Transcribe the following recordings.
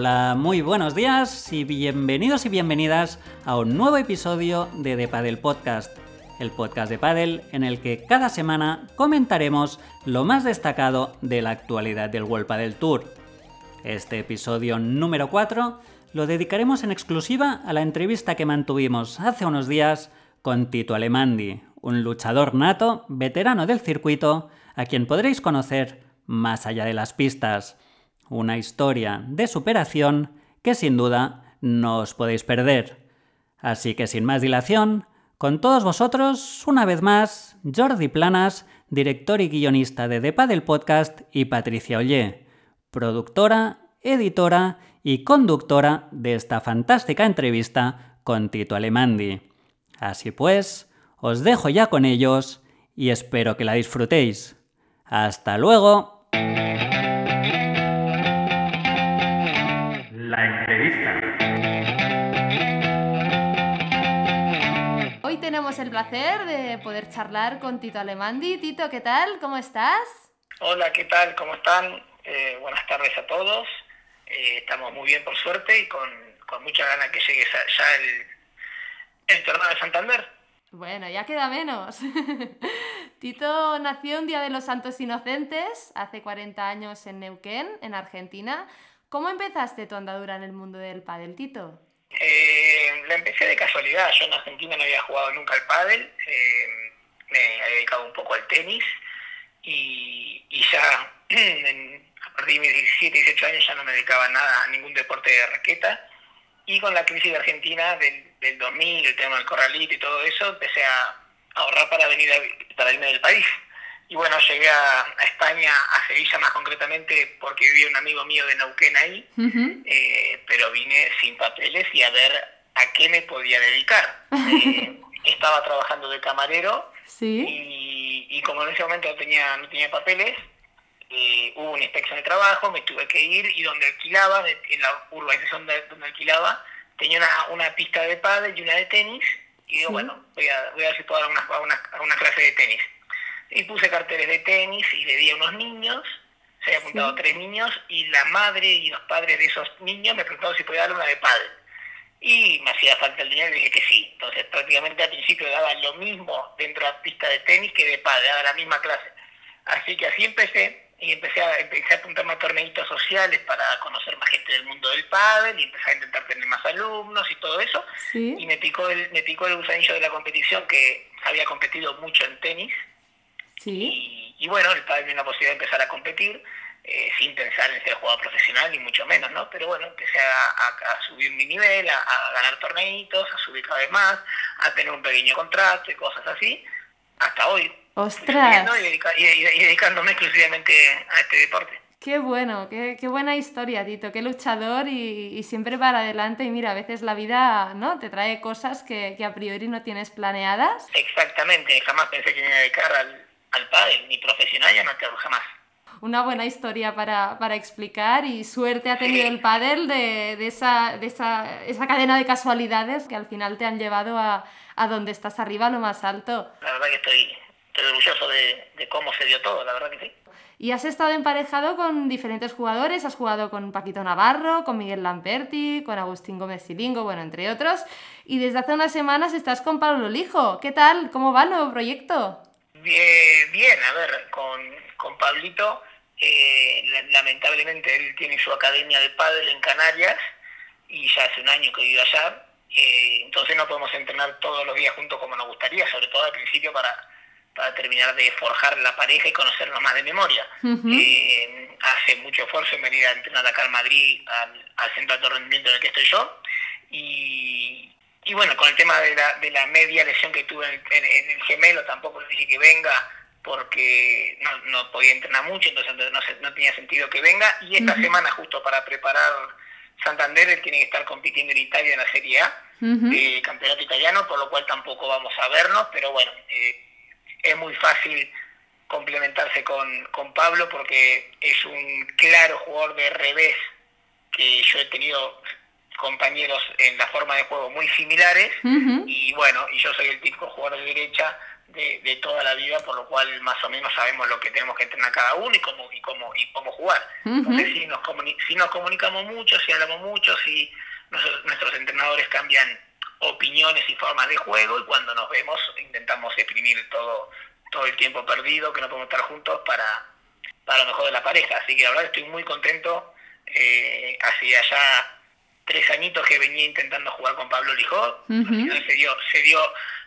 Hola, muy buenos días y bienvenidos y bienvenidas a un nuevo episodio de The Padel Podcast, el podcast de Padel en el que cada semana comentaremos lo más destacado de la actualidad del World Padel Tour. Este episodio número 4 lo dedicaremos en exclusiva a la entrevista que mantuvimos hace unos días con Tito Alemandi, un luchador nato, veterano del circuito, a quien podréis conocer más allá de las pistas. Una historia de superación que sin duda no os podéis perder. Así que sin más dilación, con todos vosotros, una vez más, Jordi Planas, director y guionista de Depa del podcast, y Patricia Ollé, productora, editora y conductora de esta fantástica entrevista con Tito Alemandi. Así pues, os dejo ya con ellos y espero que la disfrutéis. Hasta luego. Tenemos el placer de poder charlar con Tito Alemandi. Tito, ¿qué tal? ¿Cómo estás? Hola, ¿qué tal? ¿Cómo están? Eh, buenas tardes a todos. Eh, estamos muy bien por suerte y con, con mucha ganas que llegue ya el, el torneo de Santander. Bueno, ya queda menos. Tito nació un Día de los Santos Inocentes, hace 40 años en Neuquén, en Argentina. ¿Cómo empezaste tu andadura en el mundo del pádel, Tito? Eh, la empecé de casualidad. Yo en Argentina no había jugado nunca al pádel. Eh, me he dedicado un poco al tenis y, ya en, a partir de mis 17, 18 años ya no me dedicaba nada a ningún deporte de raqueta. Y con la crisis de Argentina del, del 2000, el tema del corralito y todo eso, empecé a ahorrar para venir a, para irme del país. Y bueno, llegué a, a, España, a Sevilla más concretamente, porque vivía un amigo mío de Neuquén ahí, uh -huh. eh, pero vine sin papeles y a ver a qué me podía dedicar. Eh, estaba trabajando de camarero ¿Sí? y, y, como en ese momento no tenía, no tenía papeles, eh, hubo una inspección de trabajo, me tuve que ir y donde alquilaba, en la urbanización donde alquilaba, tenía una, una pista de pádel y una de tenis, y digo, sí. bueno, voy a, voy a ver si puedo dar una, una, una clase de tenis. Y puse carteles de tenis y le di a unos niños, se había apuntado sí. tres niños, y la madre y los padres de esos niños me preguntaron si podía darle una de pádel. Y me hacía falta el dinero y dije que sí. Entonces prácticamente al principio daba lo mismo dentro de la pista de tenis que de pádel, daba la misma clase. Así que así empecé, y empecé a, empecé a apuntarme a torneitos sociales para conocer más gente del mundo del pádel y empecé a intentar tener más alumnos y todo eso. ¿Sí? Y me picó, el, me picó el gusanillo de la competición que había competido mucho en tenis. ¿Sí? Y, y, bueno, el pádel me dio la posibilidad de empezar a competir eh, sin pensar en ser jugador profesional, ni mucho menos, ¿no? Pero bueno, empecé a, a, a subir mi nivel, a, a, ganar torneitos, a subir cada vez más, a tener un pequeño contrato y cosas así, hasta hoy. ¡Ostras! Y, dedica y, y, dedicándome exclusivamente a este deporte. Qué bueno, qué, qué buena historia, Tito, qué luchador y, siempre para adelante. Y mira, a veces la vida ¿no? te trae cosas que, que a priori no tienes planeadas. Exactamente, jamás pensé que me iba a dedicar al, al pádel, ni profesional, ya no te jamás. Una buena historia para, para explicar y suerte ha tenido sí. el pádel de, de, esa, de esa, esa cadena de casualidades que al final te han llevado a, a donde estás arriba, a lo más alto. La verdad que estoy, estoy orgulloso de, de cómo se dio todo, la verdad que sí. Y has estado emparejado con diferentes jugadores, has jugado con Paquito Navarro, con Miguel Lamperti, con Agustín Gómez Silingo, bueno, entre otros. Y desde hace unas semanas estás con Pablo Lijo. ¿Qué tal? ¿Cómo va el nuevo proyecto? Bien, bien a ver, con, con Pablito, eh, lamentablemente él tiene su academia de pádel en Canarias y ya hace un año que vive allá. Eh, entonces no podemos entrenar todos los días juntos como nos gustaría, sobre todo al principio para para terminar de forjar la pareja y conocernos más de memoria. Uh -huh. eh, hace mucho esfuerzo en venir a entrenar acá en Madrid, al, al, centro de alto rendimiento en el que estoy yo. Y, y bueno, con el tema de la, de la media lesión que tuve en el, en, en el gemelo, tampoco le dije que venga porque no, no podía entrenar mucho, entonces no, no, tenía sentido que venga. Y esta uh -huh. semana, justo para preparar Santander, él tiene que estar compitiendo en Italia en la Serie A, uh -huh. eh, campeonato italiano, por lo cual tampoco vamos a vernos, pero bueno. Eh, es muy fácil complementarse con, con Pablo porque es un claro jugador de revés que yo he tenido compañeros en la forma de juego muy similares uh -huh. y bueno, y yo soy el típico jugador de derecha de, de, toda la vida, por lo cual más o menos sabemos lo que tenemos que entrenar cada uno y cómo, y cómo, y cómo jugar. Entonces, si nos, si nos comunicamos mucho, si hablamos mucho, si nuestros entrenadores cambian opiniones y formas de juego y cuando nos vemos intentamos exprimir todo, todo el tiempo perdido que no podemos estar juntos para, para lo mejor de la pareja. Así que la verdad estoy muy contento. Eh, hacía ya tres añitos que venía intentando jugar con Pablo Lijó. se, dio, se dio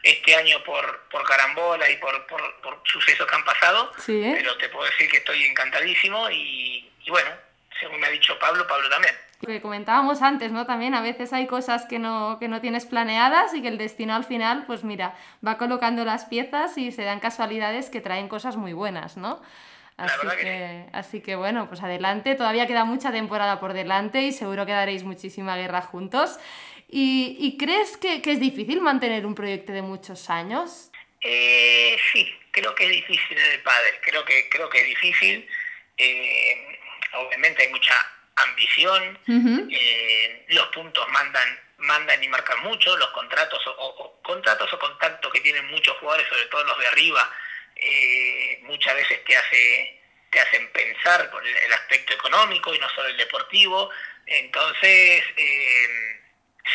este año por, por carambola y por, por, sucesos que han pasado. Pero te puedo decir que estoy encantadísimo y, y bueno, según me ha dicho Pablo, Pablo también que comentábamos antes, ¿no? También a veces hay cosas que no, que no tienes planeadas y que el destino al final, pues mira, va colocando las piezas y se dan casualidades que traen cosas muy buenas, ¿no? Así que, así que bueno, pues adelante, todavía queda mucha temporada por delante y seguro que daréis muchísima guerra juntos. ¿Y, crees que, es difícil mantener un proyecto de muchos años? Eh, sí, creo que es difícil en el padre, creo que, creo que es difícil. Eh, obviamente hay mucha ambición, eh, los puntos mandan mandan y marcan mucho, los contratos o, contratos o contactos que tienen muchos jugadores, sobre todo los de arriba, eh, muchas veces te hace te hacen pensar por el, aspecto económico y no solo el deportivo. Entonces, eh,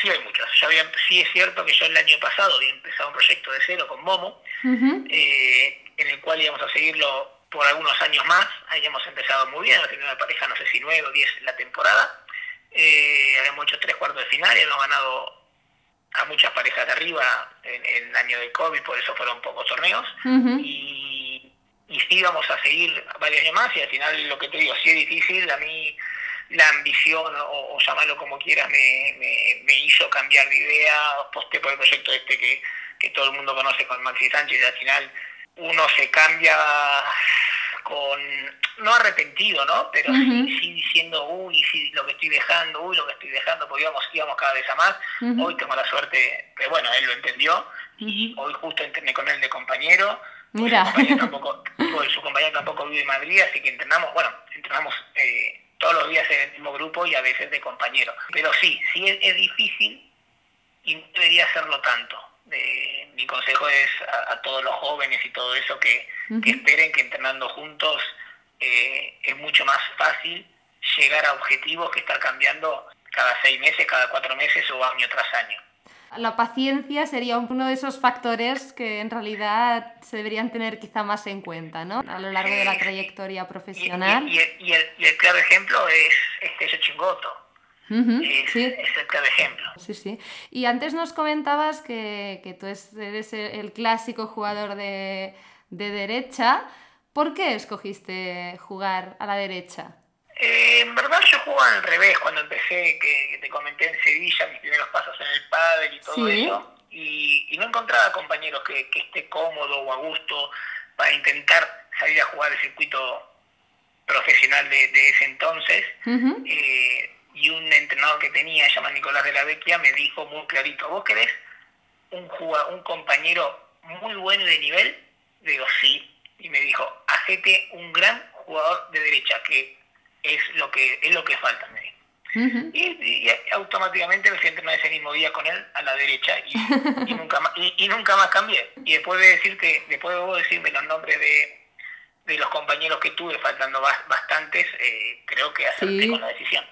sí hay muchos. Ya había, sí es cierto que yo el año pasado había empezado un proyecto de cero con Momo, en el cual íbamos a seguirlo por algunos años más. Ahí hemos empezado muy bien, hemos tenido una pareja, no sé si nueve o diez la temporada. Eh, habíamos hecho tres cuartos de final y hemos ganado a muchas parejas de arriba en, el año de COVID, por eso fueron pocos torneos. y, y sí vamos a seguir varios años más y al final lo que te digo, sí es difícil, a mí la ambición o, llamarlo como quieras me, me, hizo cambiar de idea, posté por el proyecto este que, que todo el mundo conoce con Maxi Sánchez y al final uno se cambia con, no arrepentido, ¿no? Pero sí, diciendo, uy, sí, lo que estoy dejando, uy, lo que estoy dejando, porque íbamos, íbamos cada vez a más. Hoy tengo la suerte, que bueno, él lo entendió, y hoy justo entrené con él de compañero. Mira. Su compañero tampoco, su compañero tampoco vive en Madrid, así que entrenamos, bueno, entrenamos eh, todos los días en el mismo grupo y a veces de compañero. Pero sí, sí es, es difícil y no debería hacerlo tanto mi consejo es a, todos los jóvenes y todo eso que, esperen que entrenando juntos eh, es mucho más fácil llegar a objetivos que estar cambiando cada seis meses, cada cuatro meses o año tras año. La paciencia sería uno de esos factores que en realidad se deberían tener quizá más en cuenta ¿no? a lo largo de la trayectoria profesional. Y, el, claro ejemplo es este Chingoto sí. es el ejemplo. Sí, sí. Y antes nos comentabas que, que tú eres el clásico jugador de, de, derecha. ¿Por qué escogiste jugar a la derecha? Eh, en verdad yo jugaba al revés cuando empecé, que, te comenté en Sevilla, mis primeros pasos en el pádel y todo eso. Y, no encontraba compañeros que, que, esté cómodo o a gusto para intentar salir a jugar el circuito profesional de, de ese entonces y un entrenador que tenía, se llama Nicolás de la Vecchia, me dijo muy clarito, ¿vos querés un, un compañero muy bueno de nivel? Digo, sí. Y me dijo, hacete un gran jugador de derecha, que es lo que es lo que falta, me dijo. y, automáticamente me entrenar ese mismo día con él a la derecha y, nunca más y, nunca más cambié y después de decirte después de vos decirme los nombres de, de los compañeros que tuve faltando bastantes eh, creo que acerté con la decisión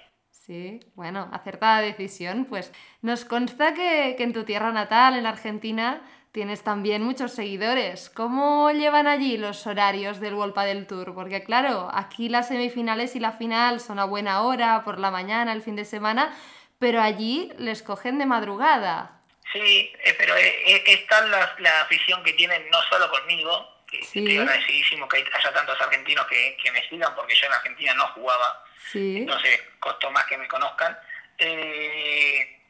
Sí, bueno, acertada decisión. Pues nos consta que, en tu tierra natal, en Argentina, tienes también muchos seguidores. ¿Cómo llevan allí los horarios del World del Tour? Porque claro, aquí las semifinales y la final son a buena hora, por la mañana, el fin de semana, pero allí les cogen de madrugada. Sí, eh, pero eh, eh, está la, la afición que tienen no solo conmigo, que estoy agradecidísimo que haya tantos argentinos que, que, me sigan, porque yo en Argentina no jugaba, entonces costó más que me conozcan. Eh,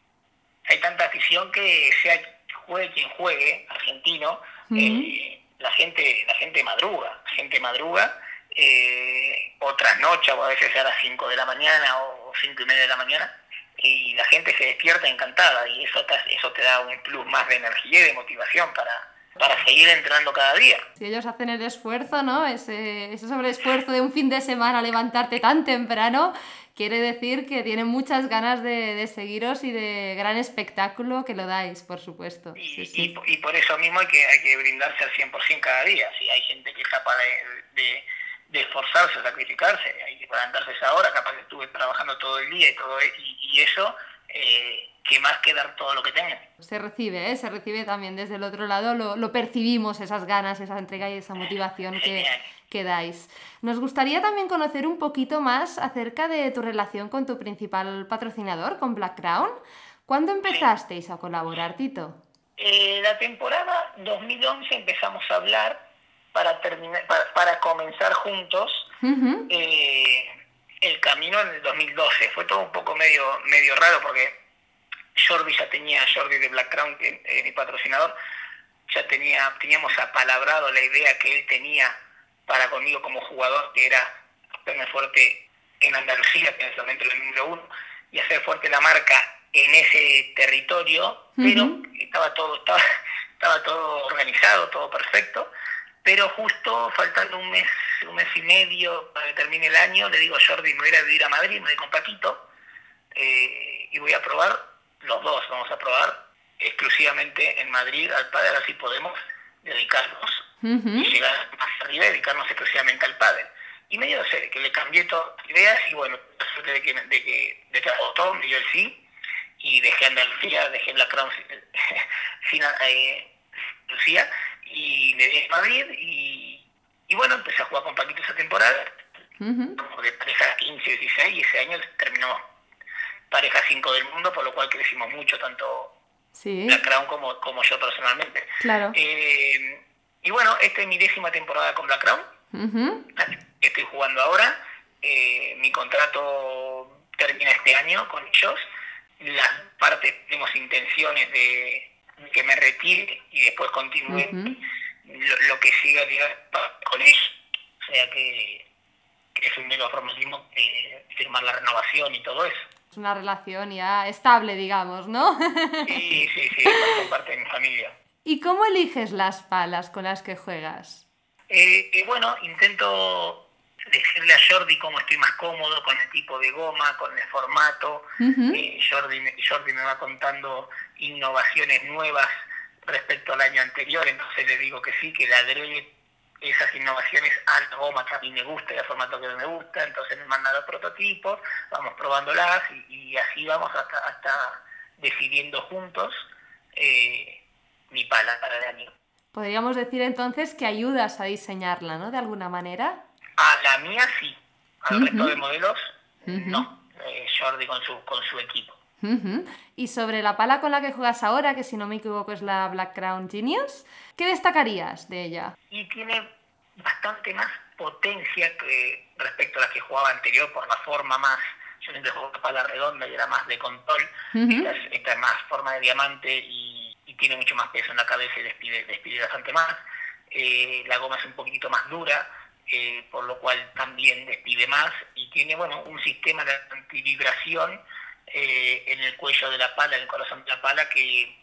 hay tanta afición que sea juegue quien juegue, argentino, eh, la gente la gente madruga, gente madruga, eh, otras noches, o a veces a las 5 de la mañana o 5 y media de la mañana, y la gente se despierta encantada, y eso te, eso te da un plus más de energía y de motivación para para seguir entrenando cada día. Si ellos hacen el esfuerzo, ¿no? Ese, ese sobreesfuerzo de un fin de semana levantarte tan temprano, quiere decir que tienen muchas ganas de, de seguiros y de gran espectáculo que lo dais, por supuesto. Y, Sí, sí. y- y por eso mismo hay que, hay que brindarse al 100% cada día. Si hay gente que es capaz de, de- de esforzarse, sacrificarse, hay que levantarse esa hora, capaz que estuve trabajando todo el día y todo y, y eso, eh, que más que dar todo lo que tengan. Se recibe, ¿eh? Se recibe también desde el otro lado, lo, lo percibimos, esas ganas, esa entrega y esa motivación Genial. que dais. Nos gustaría también conocer un poquito más acerca de tu relación con tu principal patrocinador, con Black Crown. ¿Cuándo empezasteis a colaborar, Tito? Eh, la temporada 2011 empezamos a hablar para terminar, para, para comenzar juntos eh, el camino en el 2012. Fue todo un poco medio, medio raro porque Jordi ya tenía, Jordi de Black Crown, es mi patrocinador, ya tenía, teníamos apalabrado la idea que él tenía para conmigo como jugador, que era hacerme fuerte en Andalucía, que en ese momento era el número uno, y hacer fuerte la marca en ese territorio, pero estaba todo, estaba, estaba todo organizado, todo perfecto, pero justo faltando un mes, un mes y medio para que termine el año, le digo a Jordi, me voy a ir a vivir a Madrid, me voy con Paquito, eh, y voy a probar, los dos vamos a probar exclusivamente en Madrid al pádel, así podemos dedicarnos ujú. y llegar más arriba y dedicarnos exclusivamente al pádel. Y me dio sé, que le cambié todas las ideas y bueno, la suerte de que, de que, de que agotó, me dio el sí y dejé Andalucía, dejé Black Crown sin, eh, Andalucía y le di a Madrid y, y bueno, empecé a jugar con Paquito esa temporada, Ujú. como de pareja 15, 16 y ese año terminamos pareja 5 del mundo, por lo cual crecimos mucho, tanto Sí, Black Crown como, como yo personalmente. claro. Eh, y bueno, esta es mi décima temporada con Black Crown, Ujú. que estoy jugando ahora. Eh, mi contrato termina este año con ellos. Las partes tenemos intenciones de que me retire y después continúe Ujú. lo, lo que siga con ellos. O sea que, que es un mero formalismo eh, firmar la renovación y todo eso. Es una relación ya estable, digamos, ¿no? Sí, sí, sí, parte de mi familia. ¿Y cómo eliges las palas con las que juegas? Eh, eh, bueno, intento decirle a Jordi cómo estoy más cómodo con el tipo de goma, con el formato. Ujú. Eh, Jordi, me- Jordi me va contando innovaciones nuevas respecto al año anterior, entonces le digo que sí, que le agregue esas innovaciones a la goma que a mí me gusta y al formato que me gusta, entonces me manda los prototipos, vamos probándolas y, y así vamos hasta, hasta decidiendo juntos eh, mi pala para el año. Podríamos decir entonces que ayudas a diseñarla, ¿no? De alguna manera. A la mía sí, al Ujú. resto de modelos no. Eh, Jordi con su, con su equipo. Y sobre la pala con la que juegas ahora, que si no me equivoco es la Black Crown Genius, ¿qué destacarías de ella? Y tiene bastante más potencia que respecto a la que jugaba anterior por la forma más. Yo siempre jugaba pala redonda y era más de control. Esta, es, esta es más forma de diamante y, y tiene mucho más peso en la cabeza y despide, despide bastante más. Eh, la goma es un poquitito más dura, eh, por lo cual también despide más y tiene bueno un sistema de antivibración eh, en el cuello de la pala, en el corazón de la pala que,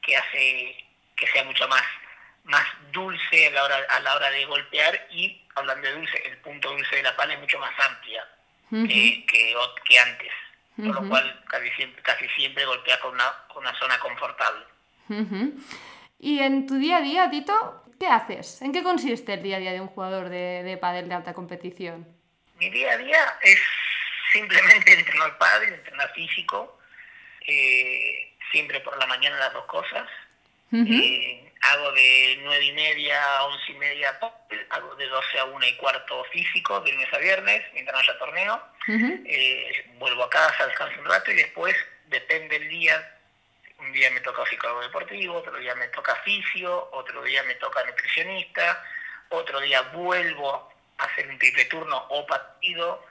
que hace que sea mucho más más dulce a la hora a la hora de golpear y hablando de dulce el punto dulce de la pala es mucho más amplia Ujú. que, que, antes por Ujú. lo cual casi siempre casi siempre golpea con una con una zona confortable Y en tu día a día, Tito, ¿qué haces? ¿En qué consiste el día a día de un jugador de, de pádel de alta competición? Mi día a día es simplemente entrenar pádel, entrenar físico, eh, siempre por la mañana las dos cosas. Eh, hago de nueve y media a once y media pádel, hago de 12 a una y cuarto físico, de lunes a viernes, mientras no haya torneo. Eh, vuelvo a casa, descanso un rato y después, depende del día, un día me toca psicólogo deportivo, otro día me toca fisio, otro día me toca nutricionista, otro día vuelvo a hacer un triple turno o partido,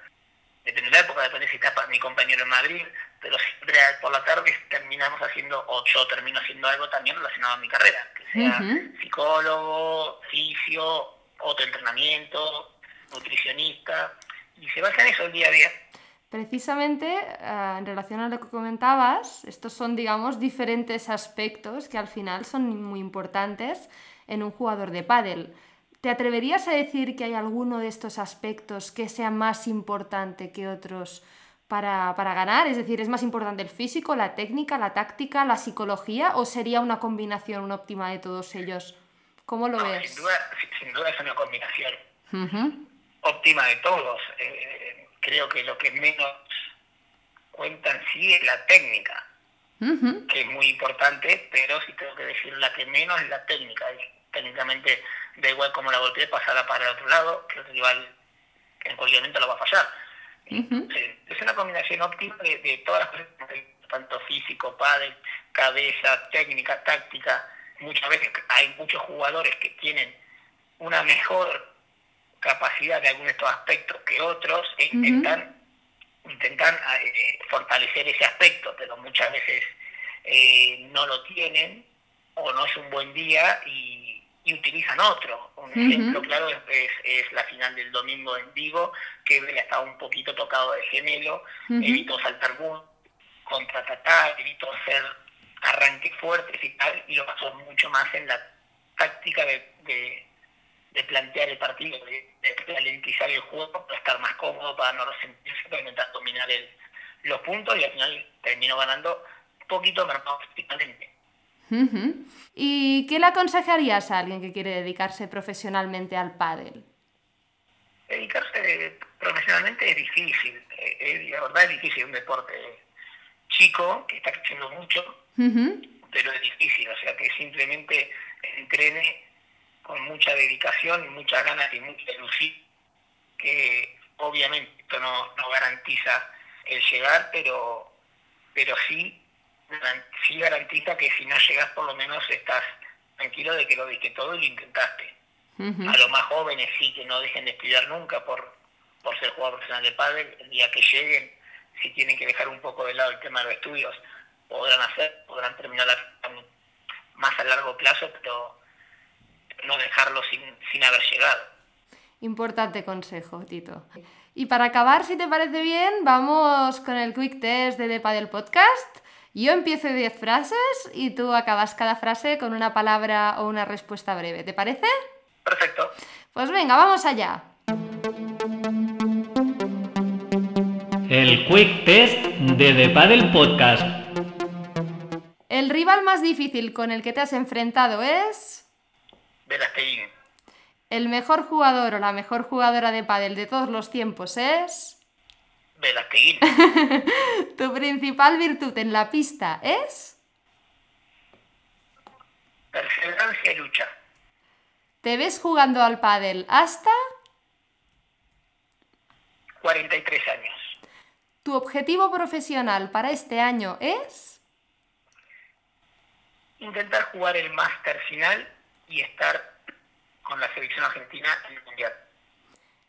depende de la época, depende si está mi compañero en Madrid, pero siempre por la tarde terminamos haciendo, o yo termino haciendo algo también relacionado a mi carrera, que sea psicólogo, fisio, otro entrenamiento, nutricionista, y se basa en eso el día a día. Precisamente eh, en relación a lo que comentabas, estos son, digamos, diferentes aspectos que al final son muy importantes en un jugador de pádel. ¿Te atreverías a decir que hay alguno de estos aspectos que sea más importante que otros para, para, ganar? Es decir, ¿es más importante el físico, la técnica, la táctica, la psicología o sería una combinación óptima de todos ellos? ¿Cómo lo No, ves? Sin duda, sin- duda es una combinación óptima de todos. Eh, creo que lo que menos cuenta en sí es la técnica, que es muy importante, pero si tengo que decir la que menos es la técnica. Y técnicamente da igual cómo la golpee, pasará para el otro lado, que el rival en cualquier momento lo va a fallar. Eh, es una combinación óptima de, de todas las cosas, tanto físico, pádel, cabeza, técnica, táctica. Muchas veces hay muchos jugadores que tienen una mejor capacidad de algunos de estos aspectos que otros e intentan, intentan eh, fortalecer ese aspecto, pero muchas veces eh, no lo tienen o no es un buen día y, y utilizan otro. Un ejemplo claro es, es- la final del domingo en Vigo, que estaba un poquito tocado de gemelo, Ujú. evitó saltar mucho, contraatacar, evitó hacer arranques fuertes y tal, y lo basó mucho más en la táctica de, de- de plantear el partido, de, ralentizar el juego para estar más cómodo, para no resentirse, para intentar dominar el- los puntos y al final terminó ganando un poquito mermado físicamente. ¿Y qué le aconsejarías a alguien que quiere dedicarse profesionalmente al pádel? Dedicarse profesionalmente es difícil, eh, eh, la verdad es difícil, es un deporte chico que está creciendo mucho, Ujú. pero es difícil, o sea que simplemente entrene con mucha dedicación, y muchas ganas y mucha ilusión, que obviamente esto no, no garantiza el llegar, pero, pero sí, sí garantiza que si no llegas por lo menos estás tranquilo de que lo diste todo y lo intentaste. A los más jóvenes sí que no dejen de estudiar nunca por, por ser jugador profesional de pádel, el día que lleguen, si tienen que dejar un poco de lado el tema de los estudios, podrán hacer, podrán terminar la más a largo plazo, pero no dejarlo sin, sin haber llegado. Importante consejo, Tito. Y para acabar, si te parece bien, vamos con el quick test de Depa del podcast. Yo empiezo 10 frases y tú acabas cada frase con una palabra o una respuesta breve. ¿Te parece? Perfecto. Pues venga, vamos allá. El Quick Test de The Paddle Podcast. El rival más difícil con el que te has enfrentado es Velasteguín, el mejor jugador o la mejor jugadora de pádel de todos los tiempos es Velasteguín, tu principal virtud en la pista es perseverancia y lucha, te ves jugando al pádel hasta 43 años, tu objetivo profesional para este año es intentar jugar el máster final y estar con la selección argentina en el mundial.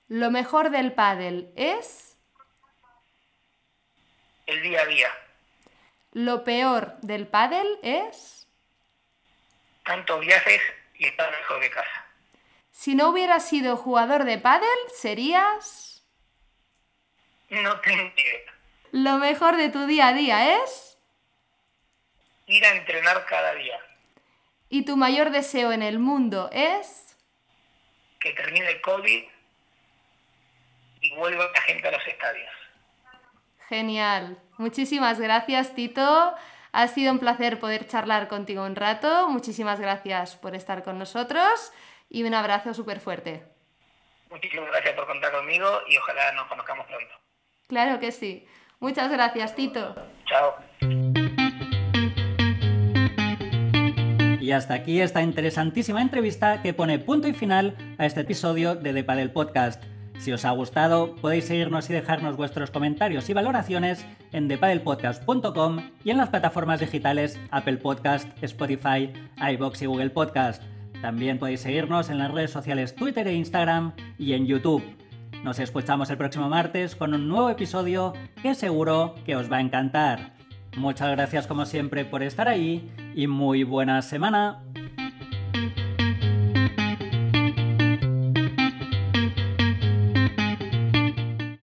lo mejor del pádel es El día a día, lo peor del pádel es tanto viajes y estar lejos de casa. si no hubieras sido jugador de pádel serías No tengo idea. lo mejor de tu día a día es Ir a entrenar cada día, y tu mayor deseo en el mundo es que termine el COVID y vuelva la gente a los estadios. Genial. Muchísimas gracias, Tito. Ha sido un placer poder charlar contigo un rato. Muchísimas gracias por estar con nosotros y un abrazo súper fuerte. Muchísimas gracias por contar conmigo y ojalá nos conozcamos pronto. Claro que sí. Muchas gracias, Tito. Chao. Y hasta aquí esta interesantísima entrevista que pone punto y final a este episodio de The Paddle Podcast. Si os ha gustado, podéis seguirnos y dejarnos vuestros comentarios y valoraciones en thepaddlepodcast.com y en las plataformas digitales Apple Podcast, Spotify, iBox y Google Podcast. También podéis seguirnos en las redes sociales Twitter e Instagram y en YouTube. Nos escuchamos el próximo martes con un nuevo episodio que seguro que os va a encantar. Muchas gracias como siempre por estar ahí y muy buena semana.